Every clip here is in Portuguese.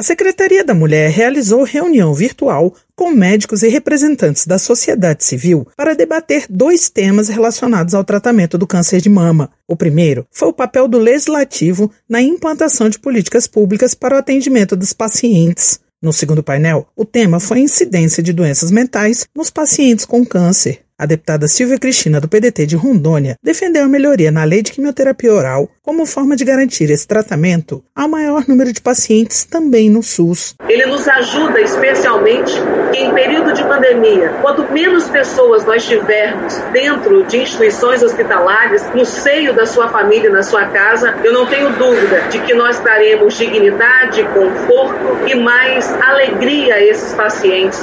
A Secretaria da Mulher realizou reunião virtual com médicos e representantes da sociedade civil para debater dois temas relacionados ao tratamento do câncer de mama. O primeiro foi o papel do legislativo na implantação de políticas públicas para o atendimento dos pacientes. No segundo painel, o tema foi a incidência de doenças mentais nos pacientes com câncer. A deputada Silvia Cristina, do PDT de Rondônia, defendeu a melhoria na lei de quimioterapia oral como forma de garantir esse tratamento ao maior número de pacientes também no SUS. Ele nos ajuda especialmente em período de pandemia. Quanto menos pessoas nós tivermos dentro de instituições hospitalares, no seio da sua família, na sua casa, eu não tenho dúvida de que nós daremos dignidade, conforto e mais alegria a esses pacientes.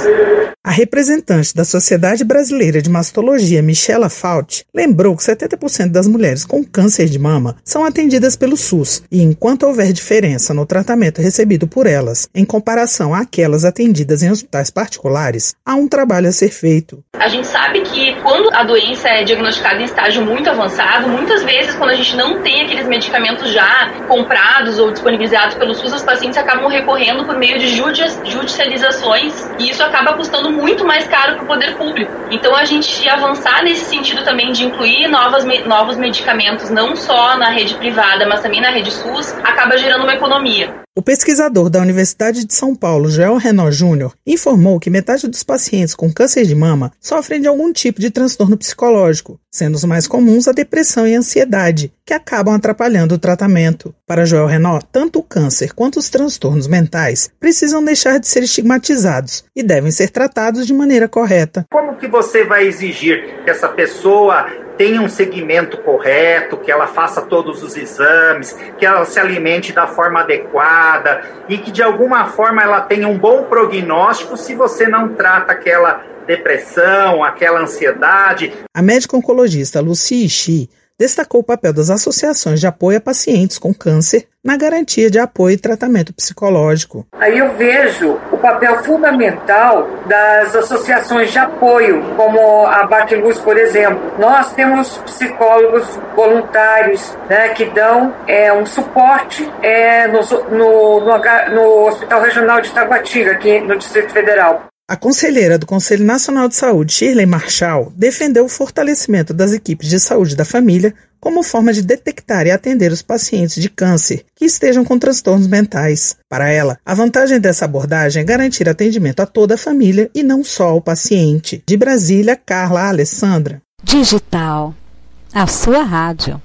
A representante da Sociedade Brasileira de Mastologia, Michela Fault, lembrou que 70% das mulheres com câncer de mama são atendidas pelo SUS e enquanto houver diferença no tratamento recebido por elas em comparação àquelas atendidas em hospitais particulares, há um trabalho a ser feito. A gente sabe que quando a doença é diagnosticada em estágio muito avançado, muitas vezes quando a gente não tem aqueles medicamentos já comprados ou disponibilizados pelo SUS, os pacientes acabam recorrendo por meio de judicializações e isso acaba custando muito mais caro para o poder público. Então a gente avançar nesse sentido também de incluir novas, novos medicamentos, não só na rede privada, mas também na rede SUS, acaba gerando uma economia. O pesquisador da Universidade de São Paulo, Joel Renault Júnior, informou que metade dos pacientes com câncer de mama sofrem de algum tipo de transtorno psicológico, sendo os mais comuns a depressão e a ansiedade, que acabam atrapalhando o tratamento. Para Joel Renault, tanto o câncer quanto os transtornos mentais precisam deixar de ser estigmatizados e devem ser tratados de maneira correta. Como que você vai exigir que essa pessoa tenha um segmento correto, que ela faça todos os exames, que ela se alimente da forma adequada e que de alguma forma ela tenha um bom prognóstico se você não trata aquela depressão, aquela ansiedade. A médica oncologista Lucy Ishii destacou o papel das associações de apoio a pacientes com câncer na garantia de apoio e tratamento psicológico. Aí eu vejo o papel fundamental das associações de apoio, como a Batiluz, por exemplo. Nós temos psicólogos voluntários né, que dão é, um suporte é, no, no, no, no Hospital Regional de Taguatinga, aqui no Distrito Federal. A conselheira do Conselho Nacional de Saúde, Shirley Marshall, defendeu o fortalecimento das equipes de saúde da família como forma de detectar e atender os pacientes de câncer que estejam com transtornos mentais. Para ela, a vantagem dessa abordagem é garantir atendimento a toda a família e não só ao paciente. De Brasília, Carla Alessandra. Digital. A sua rádio.